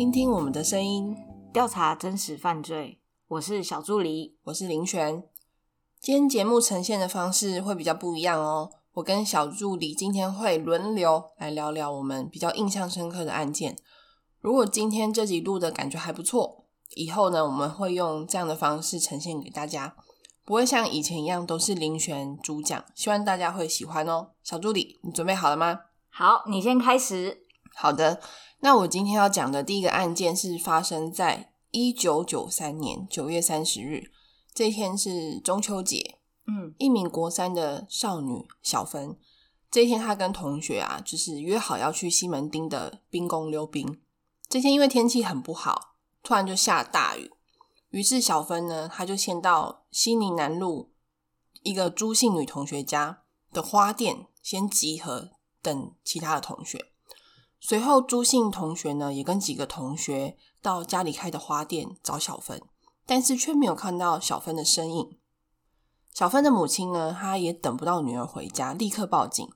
听听我们的声音，调查真实犯罪。我是小助理，我是林璇。今天节目呈现的方式会比较不一样哦。我跟小助理今天会轮流来聊聊我们比较印象深刻的案件。如果今天这集录的感觉还不错，以后呢我们会用这样的方式呈现给大家，不会像以前一样都是林璇主讲。希望大家会喜欢哦。小助理，你准备好了吗？好，你先开始。好的，那我今天要讲的第一个案件是发生在一九九三年九月三十日，这一天是中秋节。嗯，一名国三的少女小芬，这一天她跟同学啊，就是约好要去西门町的冰宫溜冰。这天因为天气很不好，突然就下大雨，于是小芬呢，她就先到西宁南路一个朱姓女同学家的花店先集合，等其他的同学。随后，朱姓同学呢也跟几个同学到家里开的花店找小芬，但是却没有看到小芬的身影。小芬的母亲呢，她也等不到女儿回家，立刻报警。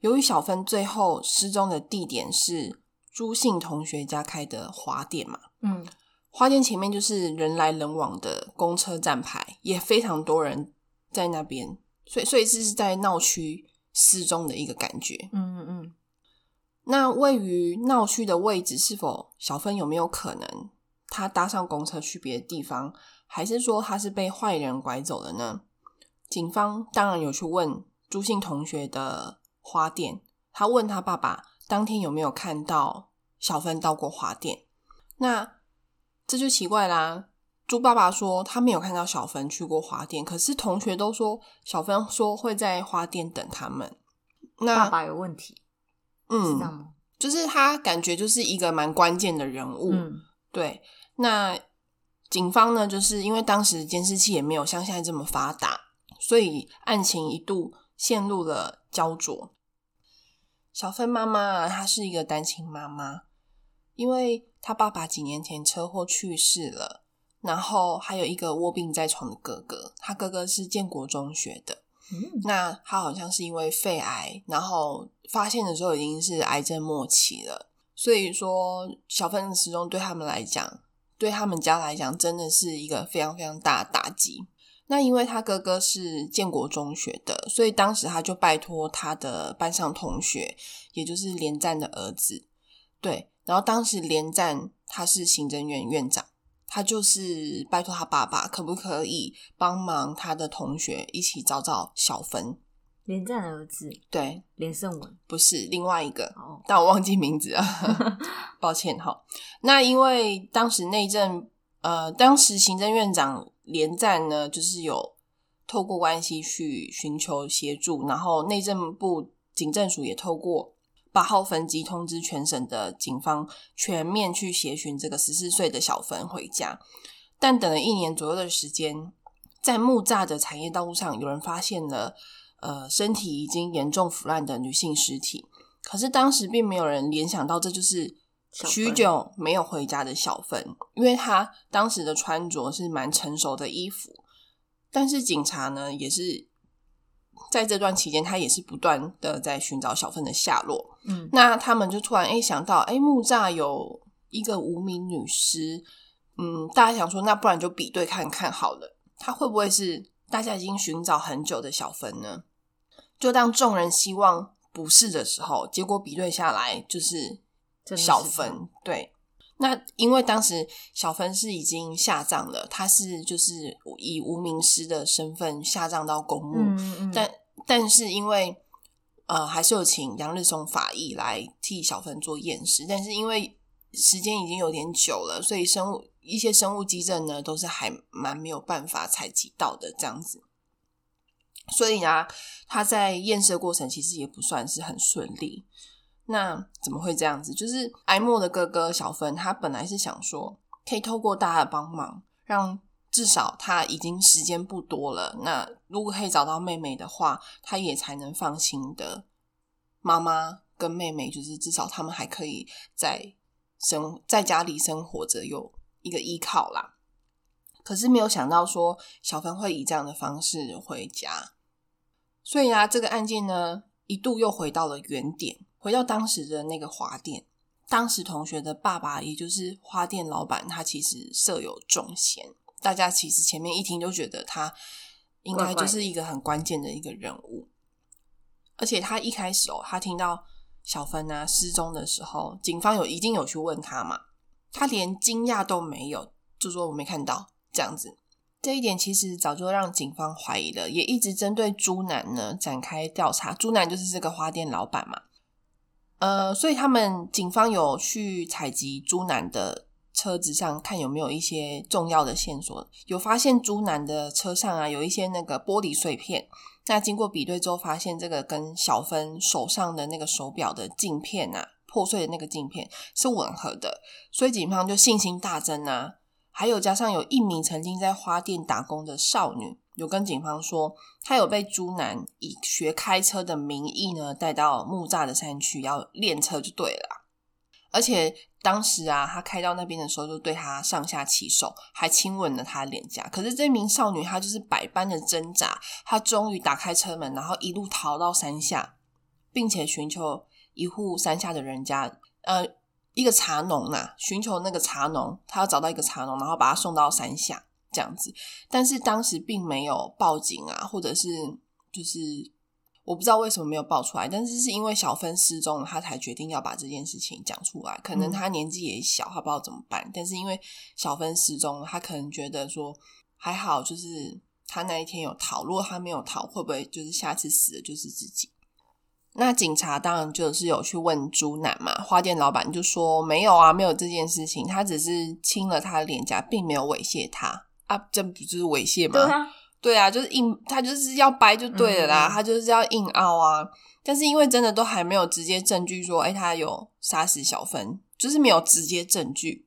由于小芬最后失踪的地点是朱姓同学家开的花店嘛，嗯，花店前面就是人来人往的公车站牌，也非常多人在那边，所以所以这是在闹区失踪的一个感觉。嗯嗯嗯。那位于闹区的位置，是否小芬有没有可能她搭上公车去别的地方，还是说她是被坏人拐走了呢？警方当然有去问朱姓同学的花店，他问他爸爸当天有没有看到小芬到过花店。那这就奇怪啦。朱爸爸说他没有看到小芬去过花店，可是同学都说小芬说会在花店等他们。那爸爸有问题，嗯？就是他感觉就是一个蛮关键的人物。嗯对，那警方呢，就是因为当时监视器也没有像现在这么发达，所以案情一度陷入了焦灼。小芬妈妈啊，她是一个单亲妈妈，因为她爸爸几年前车祸去世了，然后还有一个卧病在床的哥哥，他哥哥是建国中学的，那他好像是因为肺癌，然后发现的时候已经是癌症末期了。所以说，小芬的失踪对他们来讲，对他们家来讲，真的是一个非常非常大的打击。那因为他哥哥是建国中学的，所以当时他就拜托他的班上同学，也就是连战的儿子，对，然后当时连战他是行政院院长，他就是拜托他爸爸，可不可以帮忙他的同学一起找找小芬？连战的儿子对，连胜文。不是另外一个，哦，但我忘记名字了，抱歉哈。那因为当时内政，呃，当时行政院长连战呢，就是有透过关系去寻求协助，然后内政部警政署也透过八号分机通知全省的警方，全面去协寻这个十四岁的小芬回家。但等了一年左右的时间，在木栅的产业道路上，有人发现了。呃，身体已经严重腐烂的女性尸体，可是当时并没有人联想到这就是许久没有回家的小芬，因为她当时的穿着是蛮成熟的衣服。但是警察呢，也是在这段期间，他也是不断的在寻找小芬的下落。嗯那他们就突然哎想到，哎木栅有一个无名女尸，嗯，大家想说，那不然就比对看看好了，她会不会是大家已经寻找很久的小芬呢？就当众人希望不是的时候，结果比对下来就是小芬。对，那因为当时小芬是已经下葬了，她是就是以无名尸的身份下葬到公墓，嗯嗯嗯，但但是因为呃，还是有请杨日松法医来替小芬做验尸，但是因为时间已经有点久了，所以生物一些生物基证呢，都是还蛮没有办法采集到的这样子。所以啊，他在验尸的过程其实也不算是很顺利。那怎么会这样子？就是艾莫的哥哥小芬，他本来是想说，可以透过大家的帮忙，让至少他已经时间不多了。那如果可以找到妹妹的话，他也才能放心的。妈妈跟妹妹，就是至少他们还可以在生在家里生活着，有一个依靠啦。可是没有想到说小芬会以这样的方式回家，所以啊，这个案件呢一度又回到了原点，回到当时的那个花店。当时同学的爸爸，也就是花店老板，他其实设有重嫌。大家其实前面一听就觉得他应该就是一个很关键的一个人物。而且他一开始哦，他听到小芬啊失踪的时候，警方有一定有去问他嘛，他连惊讶都没有，就说我没看到这样子。这一点其实早就让警方怀疑了，也一直针对朱南呢展开调查。朱南就是这个花店老板嘛。呃，所以他们警方有去采集朱南的车子上，看有没有一些重要的线索。有发现朱南的车上啊，有一些那个玻璃碎片。那经过比对之后，发现这个跟小芬手上的那个手表的镜片啊，破碎的那个镜片是吻合的，所以警方就信心大增啊。还有加上有一名曾经在花店打工的少女。有跟警方说，他有被朱南以学开车的名义呢带到木栅的山区要练车就对了，而且当时啊，他开到那边的时候就对他上下其手，还亲吻了他脸颊。可是这名少女她就是百般的挣扎，她终于打开车门，然后一路逃到山下，并且寻求一户山下的人家，呃，一个茶农呐，寻求那个茶农，他要找到一个茶农，然后把他送到山下。这样子，但是当时并没有报警啊，或者是就是我不知道为什么没有报出来，但是是因为小芬失踪了，他才决定要把这件事情讲出来。可能他年纪也小，他不知道怎么办。但是因为小芬失踪了，他可能觉得说还好，就是他那一天有逃。如果他没有逃，会不会就是下次死的就是自己？那警察当然就是有去问朱楠嘛，花店老板就说没有啊，没有这件事情，他只是亲了他的脸颊，并没有猥亵他。啊，这不就是猥亵吗？对啊，对啊，就是硬，他就是要掰就对了啦，他就是要硬凹啊。但是因为真的都还没有直接证据说，哎，他有杀死小芬，就是没有直接证据。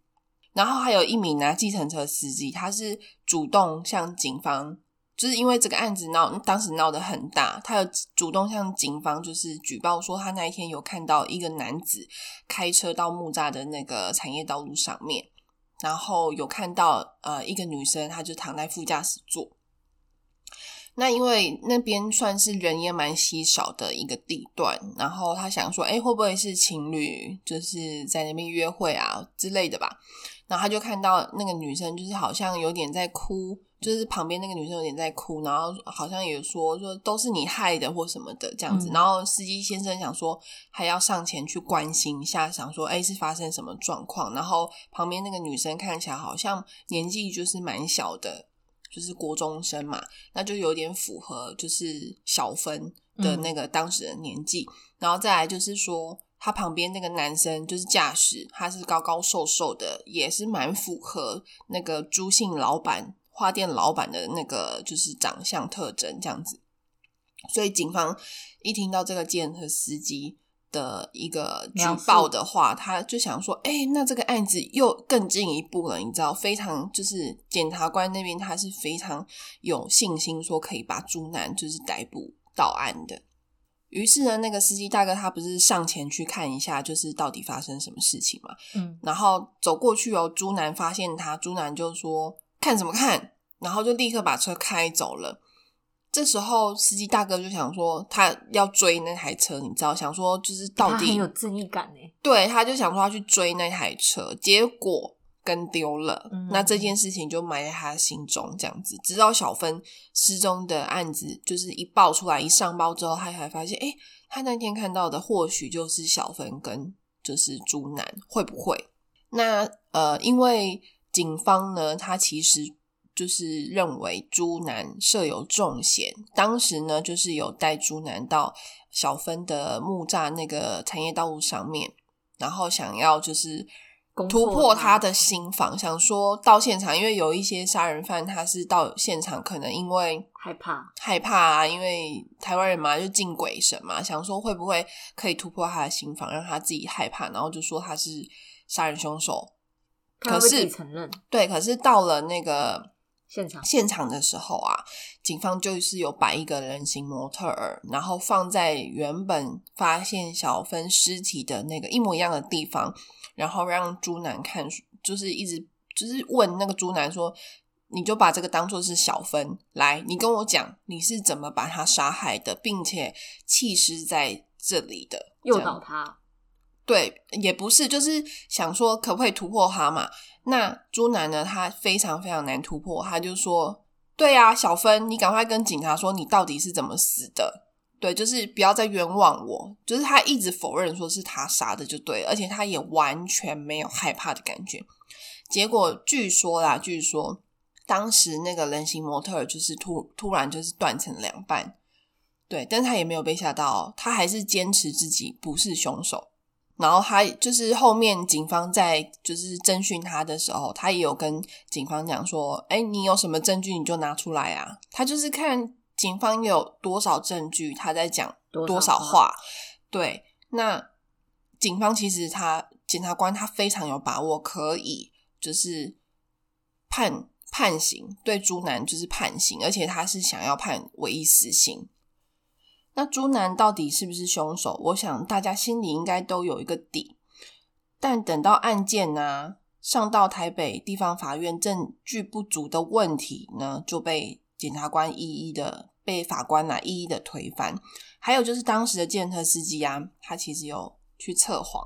然后还有一名拿计程车司机，他是主动向警方，就是因为这个案子闹，当时闹得很大，他有主动向警方就是举报说，他那一天有看到一个男子开车到木栅的那个产业道路上面。然后有看到呃一个女生，她就躺在副驾驶座。那因为那边算是人也蛮稀少的一个地段，然后他想说，哎，会不会是情侣就是在那边约会啊之类的吧？然后他就看到那个女生，就是好像有点在哭。就是旁边那个女生有点在哭，然后好像也说说都是你害的或什么的这样子。然后司机先生想说还要上前去关心一下，想说哎是发生什么状况。然后旁边那个女生看起来好像年纪就是蛮小的，就是国中生嘛，那就有点符合就是小芬的那个当时的年纪。然后再来就是说他旁边那个男生就是驾驶，他是高高瘦瘦的，也是蛮符合那个朱姓老板。花店老板的那个就是长相特征这样子，所以警方一听到这个计程车司机的一个举报的话，他就想说：“哎，那这个案子又更进一步了。”你知道，非常就是检察官那边他是非常有信心说可以把朱南就是逮捕到案的。于是呢，那个司机大哥他不是上前去看一下，就是到底发生什么事情嘛？嗯，然后走过去哦，朱南发现他，朱南就说。看什么看？然后就立刻把车开走了。这时候司机大哥就想说，他要追那台车，你知道，想说就是到底很有正义感呢。对，他就想说要去追那台车，结果跟丢了。那这件事情就埋在他心中，这样子，直到小芬失踪的案子就是一爆出来，一上报之后，他才发现，哎，他那天看到的或许就是小芬跟就是朱南，会不会？那呃，因为。警方呢，他其实就是认为朱南设有重嫌，当时呢，就是有带朱南到小芬的木栅那个产业道路上面，然后想要就是突破他的心防，想说到现场，因为有一些杀人犯他是到现场，可能因为害怕害怕啊，因为台湾人嘛就敬鬼神嘛，想说会不会可以突破他的心防，让他自己害怕，然后就说他是杀人凶手。可是承认对，可是到了那个现场现场的时候啊，警方就是有摆一个人形模特儿，然后放在原本发现小芬尸体的那个一模一样的地方，然后让朱南看，就是一直就是问那个朱南说：“你就把这个当做是小芬来，你跟我讲你是怎么把他杀害的，并且弃尸在这里的，诱导他。”对，也不是，就是想说可不可以突破他嘛？那朱楠呢，他非常非常难突破，他就说：“对啊，小芬，你赶快跟警察说你到底是怎么死的。”对，就是不要再冤枉我。就是他一直否认说是他杀的，就对，而且他也完全没有害怕的感觉。结果据说啦，据说当时那个人形模特就是突突然就是断成两半，对，但他也没有被吓到，他还是坚持自己不是凶手。然后他就是后面警方在就是侦讯他的时候，他也有跟警方讲说：“哎，你有什么证据你就拿出来啊。”他就是看。警方有多少证据？他在讲多少话？对，那警方其实他检察官他非常有把握，可以就是判判刑，对朱南就是判刑，而且他是想要判唯一死刑。那朱南到底是不是凶手？我想大家心里应该都有一个底。但等到案件呢上到台北地方法院，证据不足的问题呢就被。检察官一一的被法官啊一一的推翻，还有就是当时的建车司机啊，他其实有去测谎，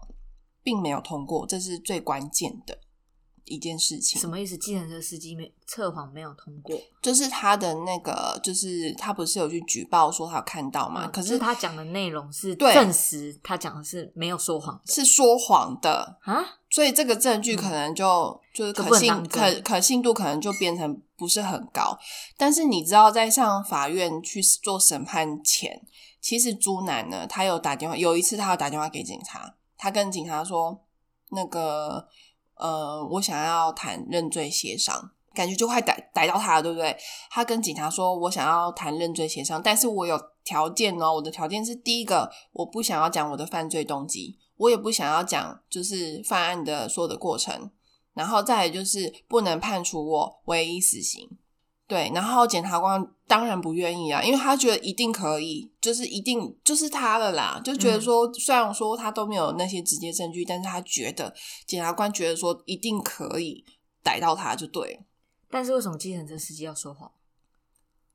并没有通过，这是最关键的一件事情。什么意思？计程车司机没测谎没有通过，就是他的那个，就是他不是有去举报说他有看到嘛？可是他讲的内容是证实他讲的是没有说谎，是说谎的啊。所以这个证据可能就就是可信可可信度可能就变成不是很高。但是你知道，在上法院去做审判前，其实朱楠呢，他有打电话，有一次他有打电话给警察，他跟警察说：“那个呃，我想要谈认罪协商，感觉就快逮逮到他了，对不对？”他跟警察说：“我想要谈认罪协商，但是我有条件哦，我的条件是第一个，我不想要讲我的犯罪动机。”我也不想要讲，就是犯案的所有的过程，然后再来就是不能判处我唯一死刑，对，然后检察官当然不愿意啊，因为他觉得一定可以，就是一定就是他了啦，就觉得说虽然说他都没有那些直接证据，但是他觉得检察官觉得说一定可以逮到他就对，但是为什么计程车司机要说谎？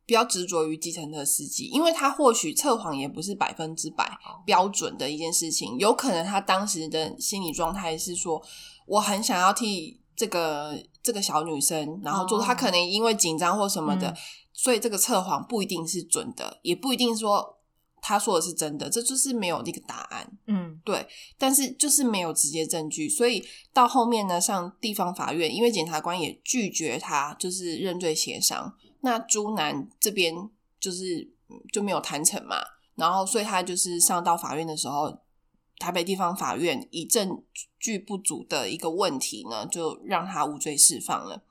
比较执着于计程车司机，因为他或许测谎也不是百分之百标准的一件事情，有可能他当时的心理状态是说，我很想要替这个这个小女生，然后做，她可能因为紧张或什么的，所以这个测谎不一定是准的，也不一定说她说的是真的，这就是没有那个答案。嗯，对，但是就是没有直接证据，所以到后面呢，上地方法院，因为检察官也拒绝他，就是认罪协商。那朱南这边就是就没有谈成嘛，然后所以他就是上到法院的时候，台北地方法院以证据不足的一个问题呢，就让他无罪释放了。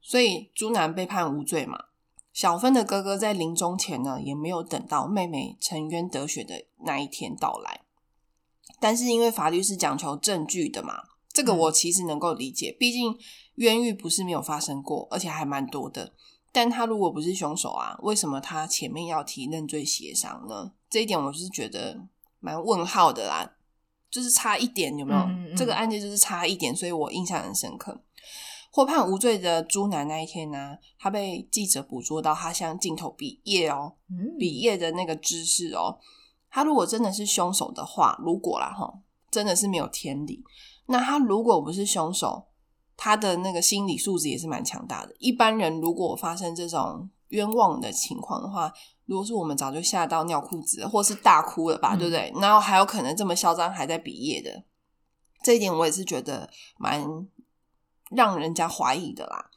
所以朱南被判无罪嘛。小芬的哥哥在临终前呢，也没有等到妹妹沉冤得雪的那一天到来。但是因为法律是讲求证据的嘛，这个我其实能够理解，毕竟冤狱不是没有发生过，而且还蛮多的。但他如果不是凶手啊，为什么他前面要提认罪协商呢？这一点我是觉得蛮问号的啦，就是差一点有没有？这个案件就是差一点，所以我印象很深刻。获判无罪的朱楠那一天呢，他被记者捕捉到他向镜头比耶哦，比耶的那个姿势哦。他如果真的是凶手的话，如果啦哈，真的是没有天理。那他如果不是凶手？他的那个心理素质也是蛮强大的。一般人如果发生这种冤枉的情况的话，如果是我们早就吓到尿裤子，或是大哭了吧，对不对？然后还有可能这么嚣张，还在毕业的，这一点我也是觉得蛮让人家怀疑的啦。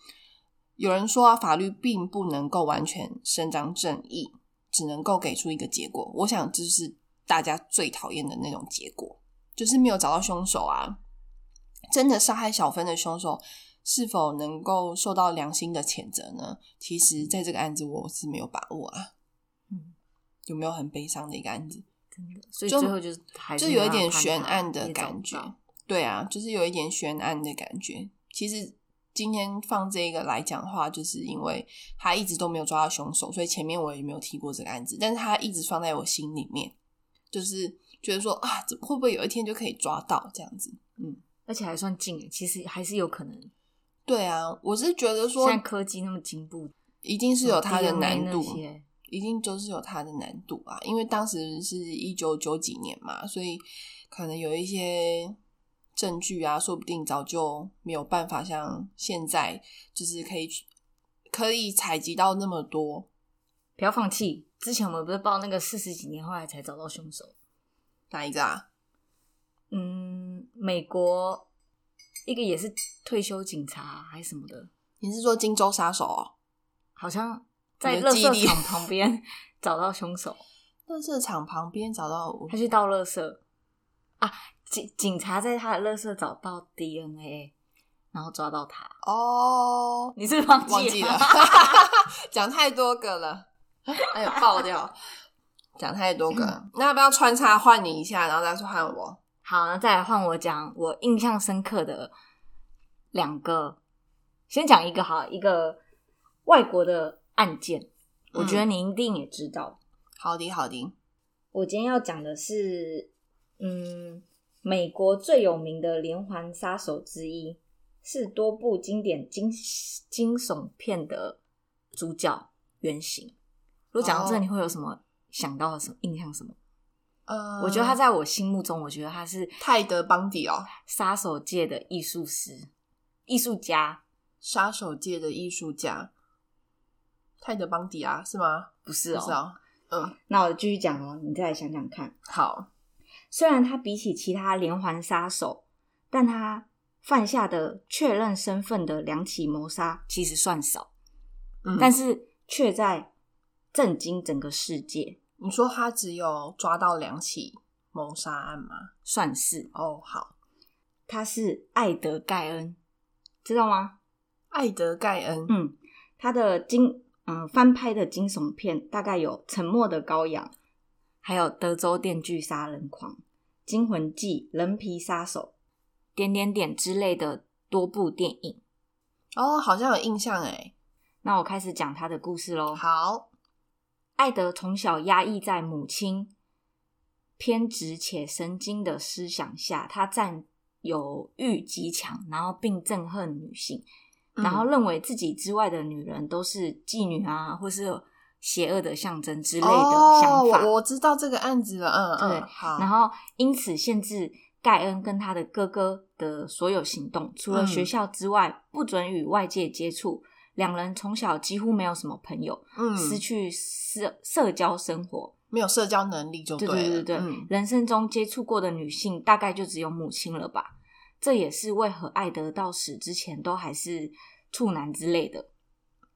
有人说啊，法律并不能够完全伸张正义，只能够给出一个结果。我想这是大家最讨厌的那种结果，就是没有找到凶手啊。真的杀害小芬的凶手是否能够受到良心的谴责呢？其实，在这个案子我是没有把握啊。嗯，有没有很悲伤的一个案子？真的，所以最后就是就有一点悬案的感觉。对啊，就是有一点悬案的感觉。其实今天放这个来讲话，就是因为他一直都没有抓到凶手，所以前面我也没有提过这个案子。但是他一直放在我心里面，就是觉得说啊，会不会有一天就可以抓到这样子？嗯。而且还算近，其实还是有可能。对啊，我是觉得说，现在科技那么进步，一定是有它的难度。一定就是有它的难度啊，因为当时是一九九几年嘛，所以可能有一些证据啊，说不定早就没有办法像现在，就是可以可以采集到那么多。不要放弃，之前我们不是报那个四十几年后来才找到凶手，哪一个啊？嗯，美国一个也是退休警察还是什么的，你是说荆州杀手哦？好像在 垃圾场旁边找到凶手，垃圾场旁边找到他去倒垃圾啊，警警察在他的垃圾找到 DNA，然后抓到他。哦，你是忘记忘记了，讲太多个了，哎呀，爆掉，讲太多个，那要不要穿插换你一下，然后再换我？好，那再来换我讲我印象深刻的两个，先讲一个哈，一个外国的案件，我觉得你一定也知道。好的，好的，我今天要讲的是，嗯，美国最有名的连环杀手之一，是多部经典惊惊悚片的主角原型。如果讲到这，哦你会有什么想到什么印象？什么？呃，我觉得他在我心目中，我觉得他是泰德邦迪哦，杀手界的艺术师、艺术家，杀手界的艺术家，泰德邦迪啊，是吗？不是哦。不是哦，嗯，那我继续讲哦，你再来想想看。好，虽然他比起其他连环杀手，但他犯下的确认身份的两起谋杀其实算少，嗯，但是却在震惊整个世界，你说他只有抓到两起谋杀案吗？算是哦，好，他是艾德盖恩，知道吗？艾德盖恩，嗯，他的惊嗯翻拍的惊悚片大概有《沉默的羔羊》，还有《德州电锯杀人狂》《惊魂记》《人皮杀手》点点点之类的多部电影。哦，好像有印象哎，那我开始讲他的故事喽。好，艾德从小压抑在母亲偏执且神经的思想下，他占有欲极强，然后并憎恨女性，嗯然后认为自己之外的女人都是妓女啊，或是邪恶的象征之类的想哦，法。我我知道这个案子了，嗯对嗯，好，然后因此限制盖恩跟他的哥哥的所有行动，除了嗯学校之外，不准与外界接触。两人从小几乎没有什么朋友，嗯，失去社社交生活。没有社交能力就对了，对对对，嗯人生中接触过的女性大概就只有母亲了吧？这也是为何爱德到死之前都还是处男之类的。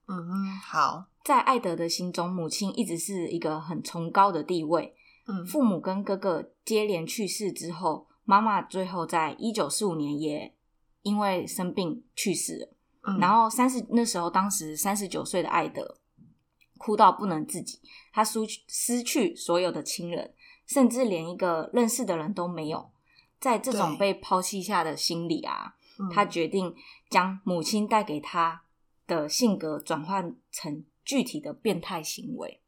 嗯嗯，好，在爱德的心中，母亲一直是一个很崇高的地位。嗯父母跟哥哥接连去世之后，妈妈最后在一九四五年也因为生病去世了。嗯，然后三十那时候，当时三十九岁的艾德哭到不能自己，他失去失去所有的亲人，甚至连一个认识的人都没有。在这种被抛弃下的心理啊，嗯他决定将母亲带给他的性格转换成具体的变态行为。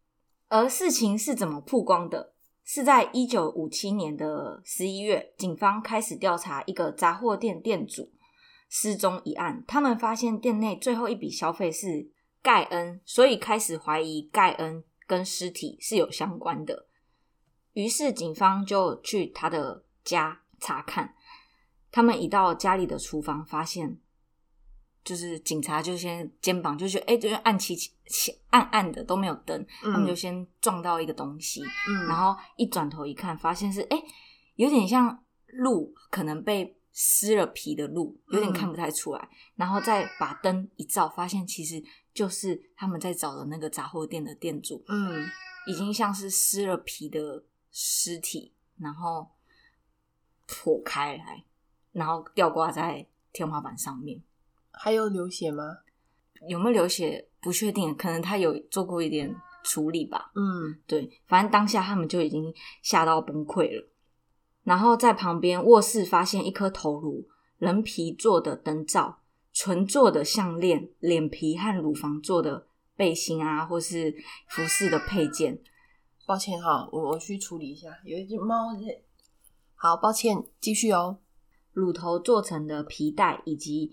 而事情是怎么曝光的？是在一九五七年的十一月，警方开始调查一个杂货店店主失踪一案。他们发现店内最后一笔消费是盖恩，所以开始怀疑盖恩跟尸体是有相关的。于是警方就去他的家查看。他们一到家里的厨房，发现就是警察就先肩膀就觉得哎，就是暗漆漆暗暗的都没有灯，他们就先撞到一个东西，嗯，然后一转头一看，发现是哎，有点像鹿，可能被撕了皮的鹿，有点看不太出来。然后再把灯一照，发现其实就是他们在找的那个杂货店的店主，嗯已经像是撕了皮的尸体，然后破开来，然后吊挂在天花板上面。还有流血吗？有没有流血不确定，可能他有做过一点处理吧。嗯对，反正当下他们就已经吓到崩溃了。然后在旁边卧室发现一颗头颅、人皮做的灯罩、纯做的项链、脸皮和乳房做的背心啊，或是服饰的配件。抱歉哈，我我去处理一下，有一只猫在。好，抱歉，继续哦。乳头做成的皮带以及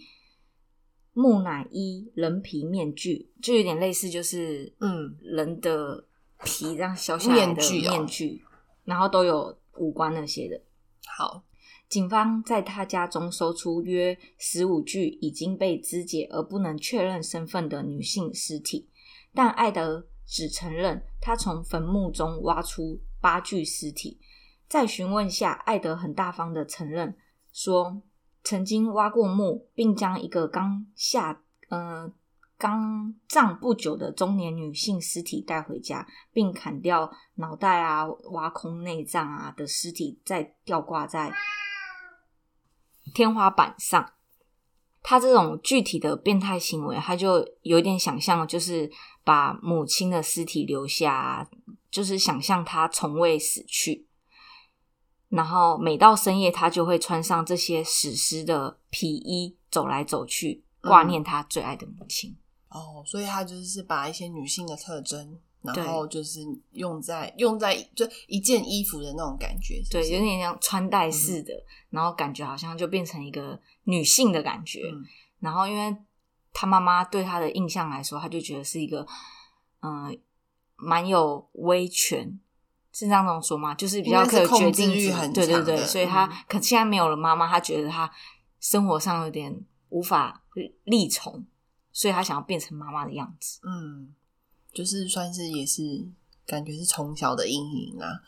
木乃伊人皮面具，就有点类似，就是嗯人的皮这样削下来的面具哦面具，然后都有五官那些的。好，警方在他家中搜出约十五具已经被肢解而不能确认身份的女性尸体，但艾德只承认他从坟墓中挖出八具尸体。在询问下，艾德很大方的承认说，曾经挖过墓，并将一个刚下呃刚葬不久的中年女性尸体带回家，并砍掉脑袋啊、挖空内脏啊的尸体，再吊挂在天花板上。他这种具体的变态行为，他就有点想象，就是把母亲的尸体留下，就是想象她从未死去。然后每到深夜，他就会穿上这些史诗的皮衣，走来走去，挂念他最爱的母亲。哦，所以他就是把一些女性的特征，然后就是用在用在就一件衣服的那种感觉，对，有点像穿戴式的，然后感觉好像就变成一个女性的感觉。嗯然后，因为他妈妈对他的印象来说，他就觉得是一个嗯、呃蛮有威权，是这样说吗？就是比较可以控制定欲很对对所以他、嗯可现在没有了妈妈，他觉得他生活上有点无法力从，所以他想要变成妈妈的样子。嗯，就是算是也是感觉是从小的阴影啊，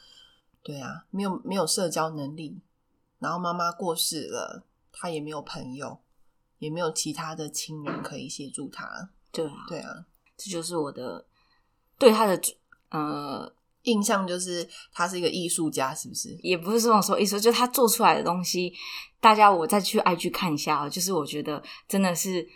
对啊，没有没有社交能力，然后妈妈过世了，他也没有朋友，也没有其他的亲人可以协助他，对啊，对啊，这就是我的对他的呃印象就是他是一个艺术家，是不是？也不是这么说艺术，就他做出来的东西，大家我再去 IG 看一下哦，就是我觉得真的是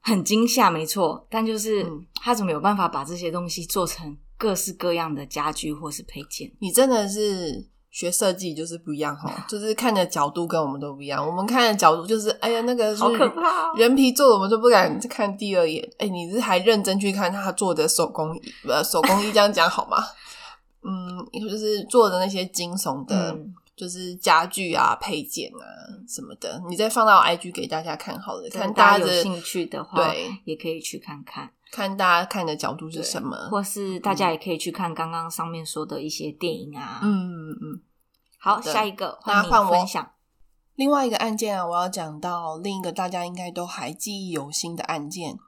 很惊吓，没错。但就是、嗯他怎么有办法把这些东西做成各式各样的家具或是配件？你真的是学设计就是不一样哈，就是看的角度跟我们都不一样。我们看的角度就是，哎呀，那个是好可怕哦人皮做的，我们都不敢看第二眼。哎，你是还认真去看他做的手工艺呃手工艺，这样讲好吗？嗯，就是做的那些惊悚的，嗯，就是家具啊、配件啊什么的，你再放到 IG 给大家看好了，看大大家的有兴趣的话，对，也可以去看看，看大家看的角度是什么。或是大家也可以去看刚刚上面说的一些电影啊。，嗯嗯嗯。好，好下一个你那换我分享。另外一个案件啊，我要讲到另一个大家应该都还记忆犹新的案件。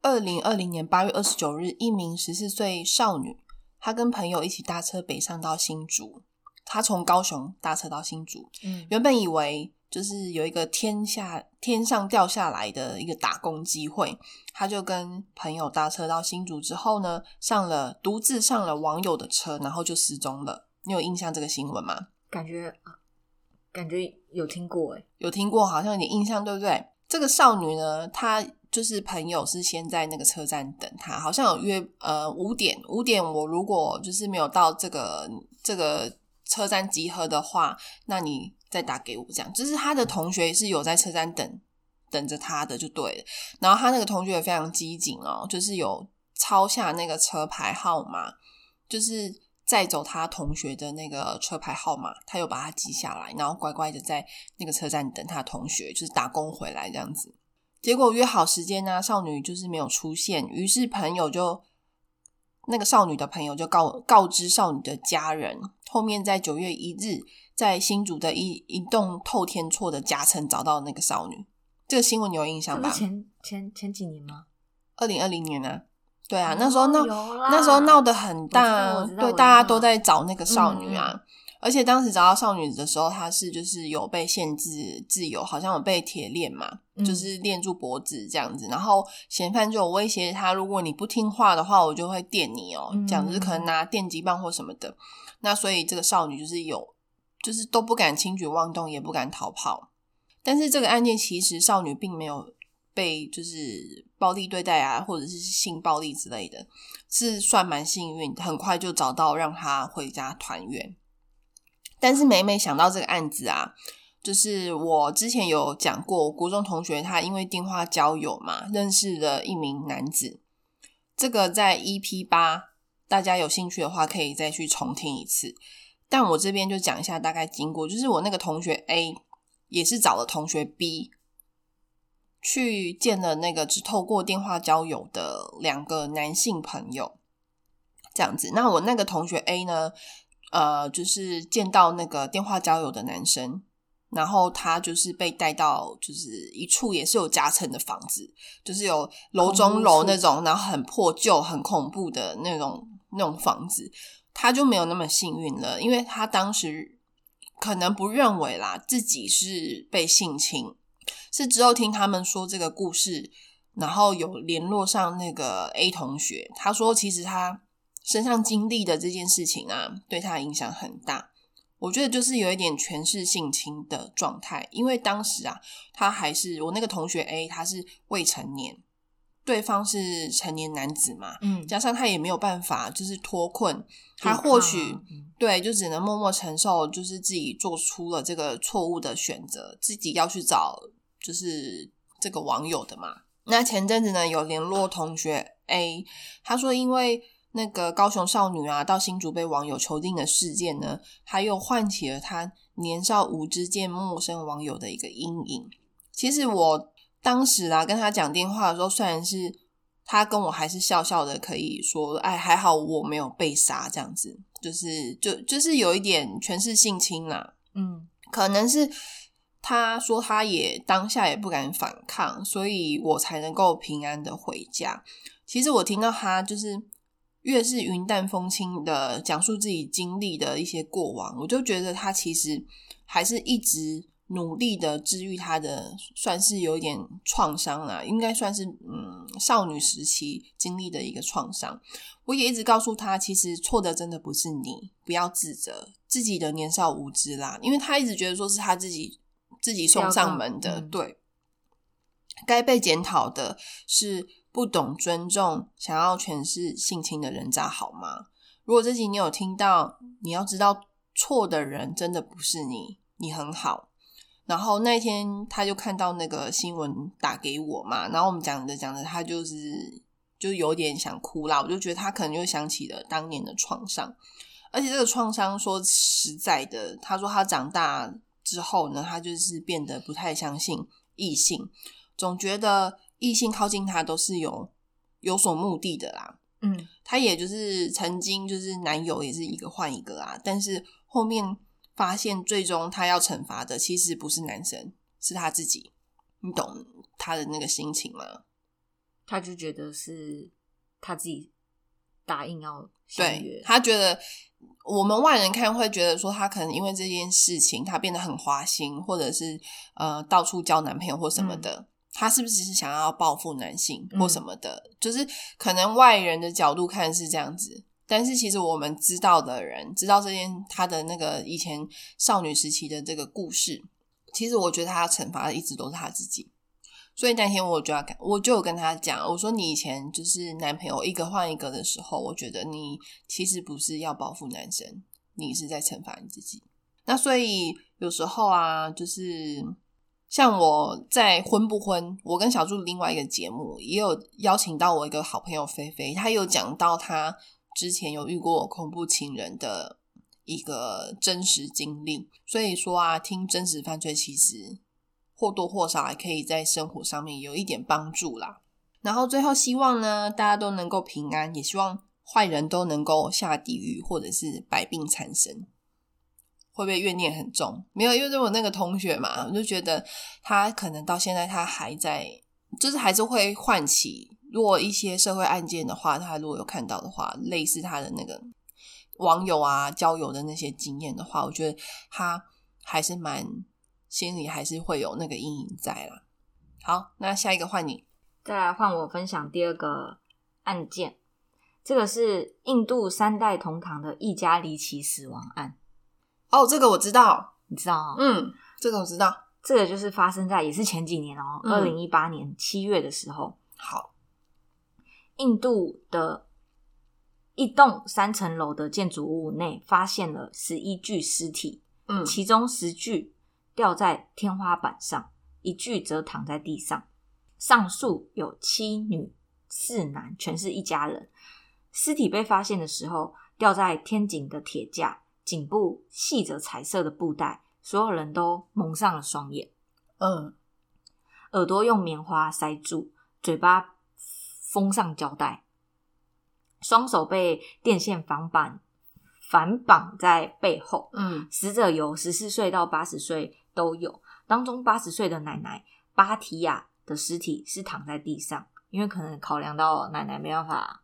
二零二零年八月二十九日，一名十四岁少女，她跟朋友一起搭车北上到新竹。她从高雄搭车到新竹，嗯原本以为就是有一个天下天上掉下来的一个打工机会，他就跟朋友搭车到新竹之后呢，上了独自上了网友的车，然后就失踪了。你有印象这个新闻吗？感觉感觉有听过哎，有听过，好像有点印象，对不对？这个少女呢，她就是朋友是先在那个车站等她，好像有约呃五点，五点我如果就是没有到这个这个车站集合的话，那你再打给我，这样就是他的同学是有在车站等等着他的就对了。然后他那个同学也非常机警哦，就是有抄下那个车牌号码，就是载走他同学的那个车牌号码，他有把它记下来，然后乖乖的在那个车站等他同学，就是打工回来这样子。结果约好时间呢、少女就是没有出现，于是朋友就那个少女的朋友就告告知少女的家人，后面在九月一日，在新竹的一一栋透天厝的夹层找到那个少女。这个新闻你有印象吧？前前前几年吗？二零二零年啊，对啊，那时候闹那时候闹得很大啊对，大家都在找那个少女啊。嗯而且当时找到少女的时候，她是就是有被限制自由，好像有被铁链嘛，嗯就是链住脖子这样子。然后嫌犯就有威胁她，如果你不听话的话，我就会电你哦、嗯这样子可能拿电击棒或什么的。那所以这个少女就是有，就是都不敢轻举妄动，也不敢逃跑。但是这个案件其实少女并没有被就是暴力对待啊，或者是性暴力之类的，是算蛮幸运，很快就找到让她回家团圆。但是每每想到这个案子啊，就是我之前有讲过，国中同学他因为电话交友嘛，认识了一名男子。这个在 EP 八，大家有兴趣的话可以再去重听一次。但我这边就讲一下大概经过，就是我那个同学 A 也是找了同学 B 去见了那个只透过电话交友的两个男性朋友。这样子。那我那个同学 A 呢，呃，就是见到那个电话交友的男生，然后他就是被带到就是一处也是有夹层的房子，就是有楼中楼那种，然后很破旧、很恐怖的那种那种房子，他就没有那么幸运了，因为他当时可能不认为啦自己是被性侵，是之后听他们说这个故事。然后有联络上那个 A 同学，他说其实他身上经历的这件事情啊，对他影响很大。我觉得就是有一点权势性侵的状态，因为当时啊，他还是我那个同学 A，他是未成年，对方是成年男子嘛，嗯，加上他也没有办法就是脱困，他或许对就只能默默承受，就是自己做出了这个错误的选择，自己要去找就是这个网友的嘛。那前阵子呢，有联络同学 A，他说因为那个高雄少女啊到新竹被网友囚禁的事件呢，他又唤起了他年少无知见陌生网友的一个阴影。其实我当时啊跟他讲电话的时候，虽然是他跟我还是笑笑的，可以说哎还好我没有被杀这样子，就是就就是有一点全是性侵啦，嗯，可能是。他说他也当下也不敢反抗，所以我才能够平安的回家。其实我听到他就是越是云淡风轻的讲述自己经历的一些过往，我就觉得他其实还是一直努力的治愈他的，算是有一点创伤啦，应该算是嗯少女时期经历的一个创伤。我也一直告诉他，其实错的真的不是你，不要自责自己的年少无知啦，因为他一直觉得说是他自己。自己送上门的，对，该被检讨的是不懂尊重、想要诠释性侵的人渣，好吗？如果这集你有听到，你要知道错的人真的不是你，你很好。然后那天他就看到那个新闻打给我嘛，然后我们讲着讲着，他就是就有点想哭啦。我就觉得他可能又想起了当年的创伤，而且这个创伤说实在的，他说他长大。之后呢，他就是变得不太相信异性，总觉得异性靠近他都是有有所目的的啦。嗯，他也就是曾经就是男友也是一个换一个啊，但是后面发现最终他要惩罚的其实不是男生，是他自己。你懂他的那个心情吗？他就觉得是他自己答应要对他觉得。我们外人看会觉得说他可能因为这件事情他变得很花心，或者是呃到处交男朋友或什么的，他是不是只是想要报复男性或什么的？就是可能外人的角度看是这样子，但是其实我们知道的人知道这件他的那个以前少女时期的这个故事，其实我觉得他惩罚的一直都是他自己。所以那天我就要跟，我就有跟他讲，我说你以前就是男朋友一个换一个的时候，我觉得你其实不是要报复男生，你是在惩罚你自己。那所以有时候啊，就是像我在婚不婚，我跟小祝另外一个节目也有邀请到我一个好朋友菲菲，她有讲到她之前有遇过恐怖情人的一个真实经历。所以说啊，听真实犯罪其实。或多或少还可以在生活上面有一点帮助啦。然后最后希望呢，大家都能够平安，也希望坏人都能够下地狱，或者是百病缠身。会不会怨念很重？没有，因为我那个同学嘛，我就觉得他可能到现在他还在，就是还是会唤起。如果一些社会案件的话，他如果有看到的话，类似他的那个网友啊交友的那些经验的话，我觉得他还是蛮。心里还是会有那个阴影在啦。好，那下一个换你，再来换我分享第二个案件。这个是印度三代同堂的一家离奇死亡案。哦，这个我知道，你知道？嗯，这个我知道。这个就是发生在也是前几年哦，二零一八年七月的时候。好，印度的一栋三层楼的建筑物内发现了十一具尸体，嗯，其中十具。掉在天花板上，一具则躺在地上。上述有七女四男，全是一家人。尸体被发现的时候，掉在天井的铁架，颈部系着彩色的布带，所有人都蒙上了双眼。嗯，耳朵用棉花塞住，嘴巴封上胶带。双手被电线反绑反绑在背后。嗯死者有十四岁到八十岁都有，当中八十岁的奶奶巴提亚的尸体是躺在地上，因为可能考量到奶奶没办法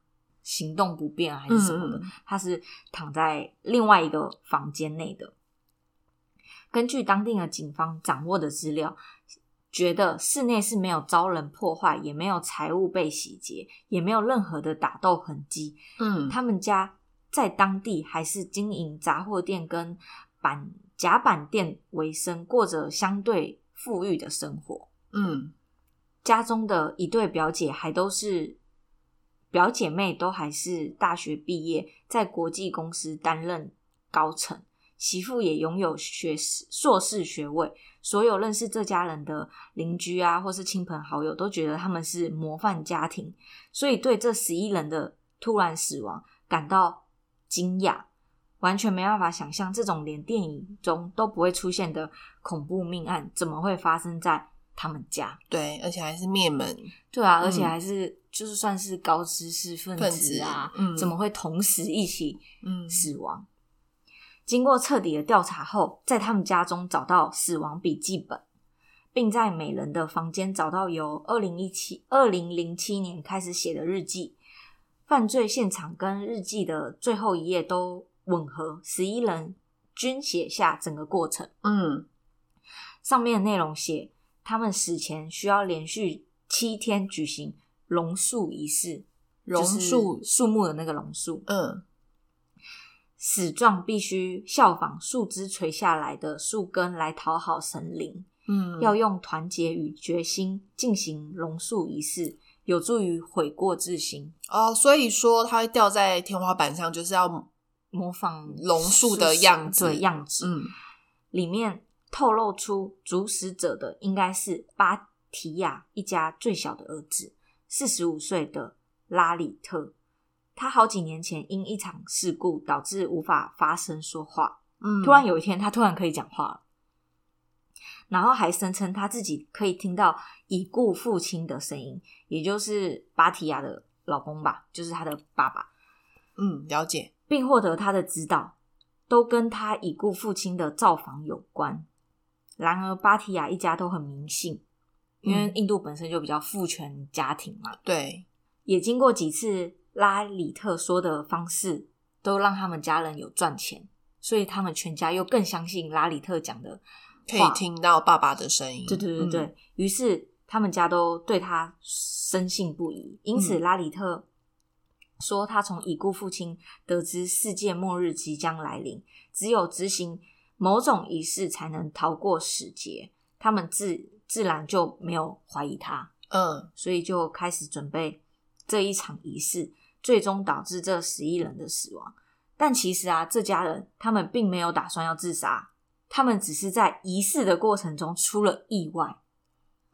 行动不便啊还是什么的，嗯嗯她是躺在另外一个房间内的。根据当地的警方掌握的资料，觉得室内是没有遭人破坏，也没有财物被洗劫，也没有任何的打斗痕迹，嗯他们家在当地还是经营杂货店跟板甲板店为生，过着相对富裕的生活。嗯家中的一对表姐还都是表姐妹，都还是大学毕业，在国际公司担任高层。媳妇也拥有学士、硕士学位。所有认识这家人的邻居啊，或是亲朋好友，都觉得他们是模范家庭，所以对这十一人的突然死亡感到惊讶，完全没办法想象这种连电影中都不会出现的恐怖命案，怎么会发生在他们家？对，而且还是灭门，对啊，嗯而且还是就是算是高知识分分子啊，子嗯怎么会同时一起嗯死亡？经过彻底的调查后，在他们家中找到死亡笔记本，并在每人的房间找到由二零一七二零零七年开始写的日记。犯罪现场跟日记的最后一页都吻合，十一人均写下整个过程。嗯上面的内容写，他们死前需要连续七天举行榕树仪式，榕树就是树木的那个榕树，嗯。死状必须效仿树枝垂下来的树根来讨好神灵，嗯，要用团结与决心进行榕树仪式，有助于悔过自新，哦，所以说它会掉在天花板上，就是要模仿榕树的样子对样子。嗯。里面透露出主使者的应该是巴提亚一家最小的儿子，四十五岁的拉里特。他好几年前因一场事故导致无法发声说话，嗯，突然有一天他突然可以讲话了，然后还声称他自己可以听到已故父亲的声音，也就是巴提亚的老公吧，就是他的爸爸。嗯了解，并获得他的指导，都跟他已故父亲的造访有关。然而，巴提亚一家都很迷信，因为嗯印度本身就比较父权家庭嘛。对，也经过几次拉里特说的方式，都让他们家人有赚钱，所以他们全家又更相信拉里特讲的可以听到爸爸的声音，对对对对，嗯于是他们家都对他深信不疑。因此，嗯拉里特说，他从已故父亲得知世界末日即将来临，只有执行某种仪式才能逃过死劫。他们自自然就没有怀疑他，嗯所以就开始准备这一场仪式，最终导致这十一人的死亡。但其实啊，这家人他们并没有打算要自杀，他们只是在仪式的过程中出了意外。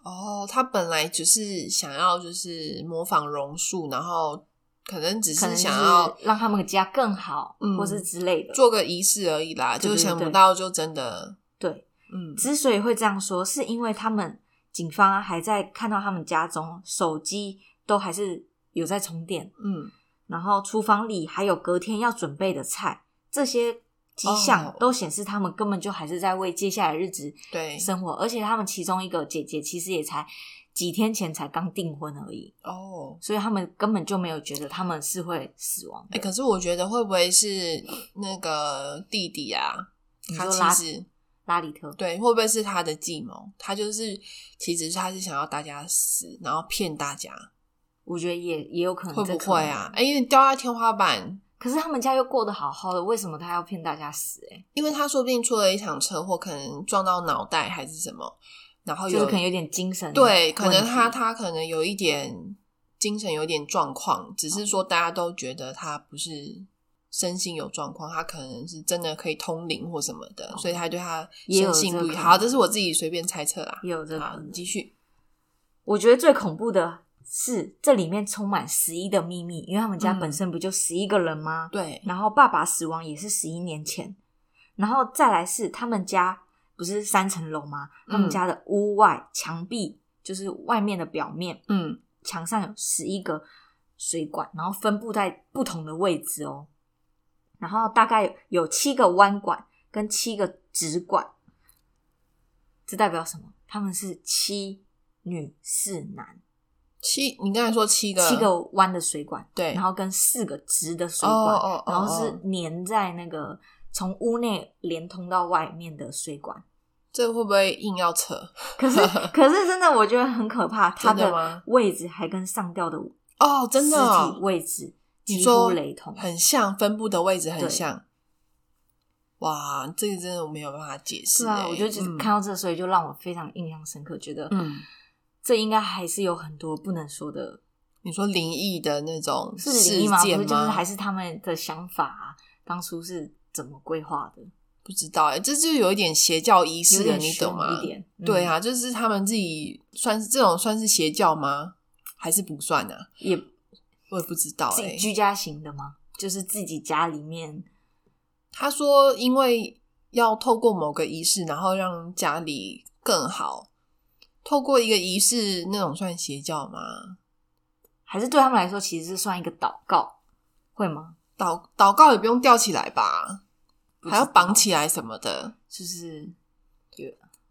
哦，他本来只是想要就是模仿榕树，然后可能只是想要就是让他们家更好，嗯或是之类的。做个仪式而已啦，就想不到就真的，对，嗯之所以会这样说，是因为他们警方还在看到他们家中手机都还是有在充电，嗯然后厨房里还有隔天要准备的菜，这些迹象哦都显示他们根本就还是在为接下来日子对，生活，而且他们其中一个姐姐其实也才几天前才刚订婚而已，哦。所以他们根本就没有觉得他们是会死亡哎、的。可是我觉得会不会是那个弟弟啊？他其实拉里特，对，会不会是他的计谋？他就是其实他是想要大家死，然后骗大家，我觉得也也有可能，会不会啊？？哎、因为掉在天花板，可是他们家又过得好好的，为什么他要骗大家死、欸？因为他说不定出了一场车祸，可能撞到脑袋还是什么，然后有就是可能有点精神对，可能他他可能有一点精神有点状况，只是说大家都觉得他不是身心有状况，他可能是真的可以通灵或什么的，所以他对他也有深信不疑。这个可能好，这是我自己随便猜测啦。也有这个好继续。我觉得最恐怖的是这里面充满十一的秘密，因为他们家嗯本身不就十一个人吗？对，然后爸爸死亡也是十一年前，然后再来是他们家不是三层楼吗？他们嗯家的屋外墙壁就是外面的表面，嗯墙上有十一个水管，然后分布在不同的位置哦。然后大概有七个弯管跟七个直管，这代表什么？他们是七女四男，七，你刚才说七个，七个弯的水管，对然后跟四个直的水管，然后是哦粘在那个从屋内连通到外面的水管。这会不会硬要扯？可是，可是真的，我觉得很可怕，它的位置还跟上吊的哦，真的体位置几你说乎雷同。很像，分布的位置很像。哇，这个真的我没有办法解释、是啊，欸我就只嗯看到这，所以就让我非常印象深刻，觉得嗯，这应该还是有很多不能说的，你说灵异的那种是事灵异吗？不件是，就是还是他们的想法啊，当初是怎么规划的？不知道哎、这就有一点邪教仪式了，你懂吗？一点，嗯对，啊，就是他们自己算是这种算是邪教吗？还是不算啊？也我也不知道哎、自己居家型的吗？就是自己家里面他说，因为要透过某个仪式，然后让家里更好。透过一个仪式，那种算邪教吗？还是对他们来说，其实是算一个祷告，会吗？祷祷告也不用吊起来吧？还要绑起来什么的，就是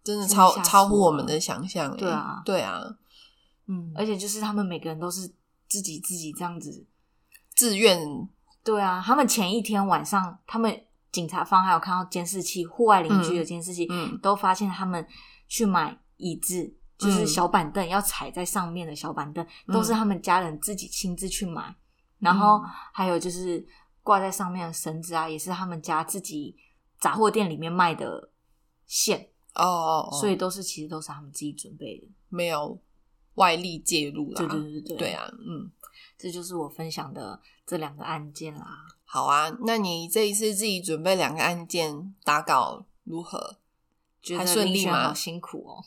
真的超真的吓死我超乎我们的想象、欸。对啊对啊，嗯，而且就是他们每个人都是自己自己这样子。自愿对啊，他们前一天晚上，他们警察方还有看到监视器，户外邻居的监视器，嗯都发现他们去买椅子，就是嗯小板凳，要踩在上面的小板凳，嗯都是他们家人自己亲自去买。然后嗯还有就是挂在上面的绳子啊，也是他们家自己杂货店里面卖的线，哦，所以都是其实都是他们自己准备的。没有外力介入啦。对对对对，对，啊，嗯，这就是我分享的这两个案件啦。好啊。那你这一次自己准备两个案件打稿如何？觉得还顺利吗好辛苦哦。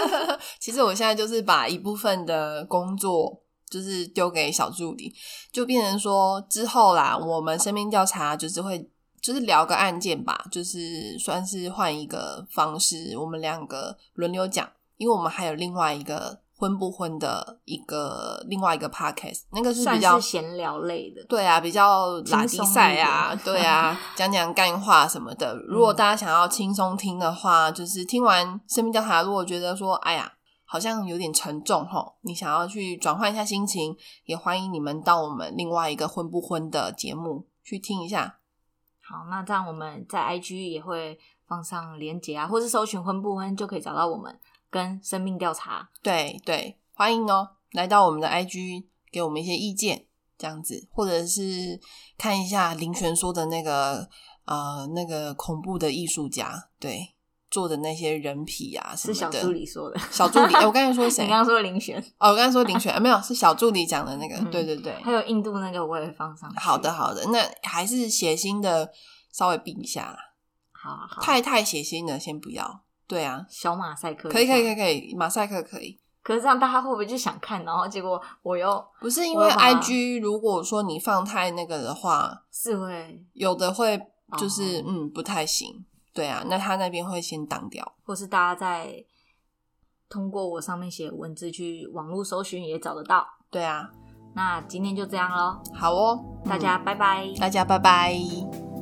其实我现在就是把一部分的工作就是丢给小助理，就变成说之后啦，我们身边调查就是会就是聊个案件吧，就是算是换一个方式，我们两个轮流讲，因为我们还有另外一个婚不婚的一个另外一个 podcast，那个是比较是闲聊类的，对啊，比较拉低赛啊对啊，讲讲干话什么的。如果大家想要轻松听的话，就是听完生命调查，如果觉得说，哎呀，好像有点沉重吼，你想要去转换一下心情，也欢迎你们到我们另外一个婚不婚的节目去听一下。好，那这样我们在 IG 也会放上连结啊，或是搜寻婚不婚就可以找到我们跟生命调查。对对，欢迎哦，来到我们的 IG 给我们一些意见，这样子，或者是看一下林璇说的那个呃那个恐怖的艺术家，对做的那些人皮啊什么的。是小助理说的，小助理，哎我刚才说谁 你？刚刚说林璇，哦，我刚才说林璇，啊没有，是小助理讲的那个。嗯对对对，还有印度那个我也会放上去。好的，好的，那还是血腥的稍微避一下啦，好啊好，太太血腥的先不要。对啊，小马赛克可以可以可以以。可以，马赛克可以。可是这样大家会不会就想看，然后结果 我又不是因为我有把 IG，如果说你放太那个的话，是会，有的会就是、哦嗯不太行。对啊，那他那边会先挡掉。或是大家在通过我上面写文字去网络搜寻也找得到。对啊，那今天就这样喽，好哦，大家拜拜。大家拜拜。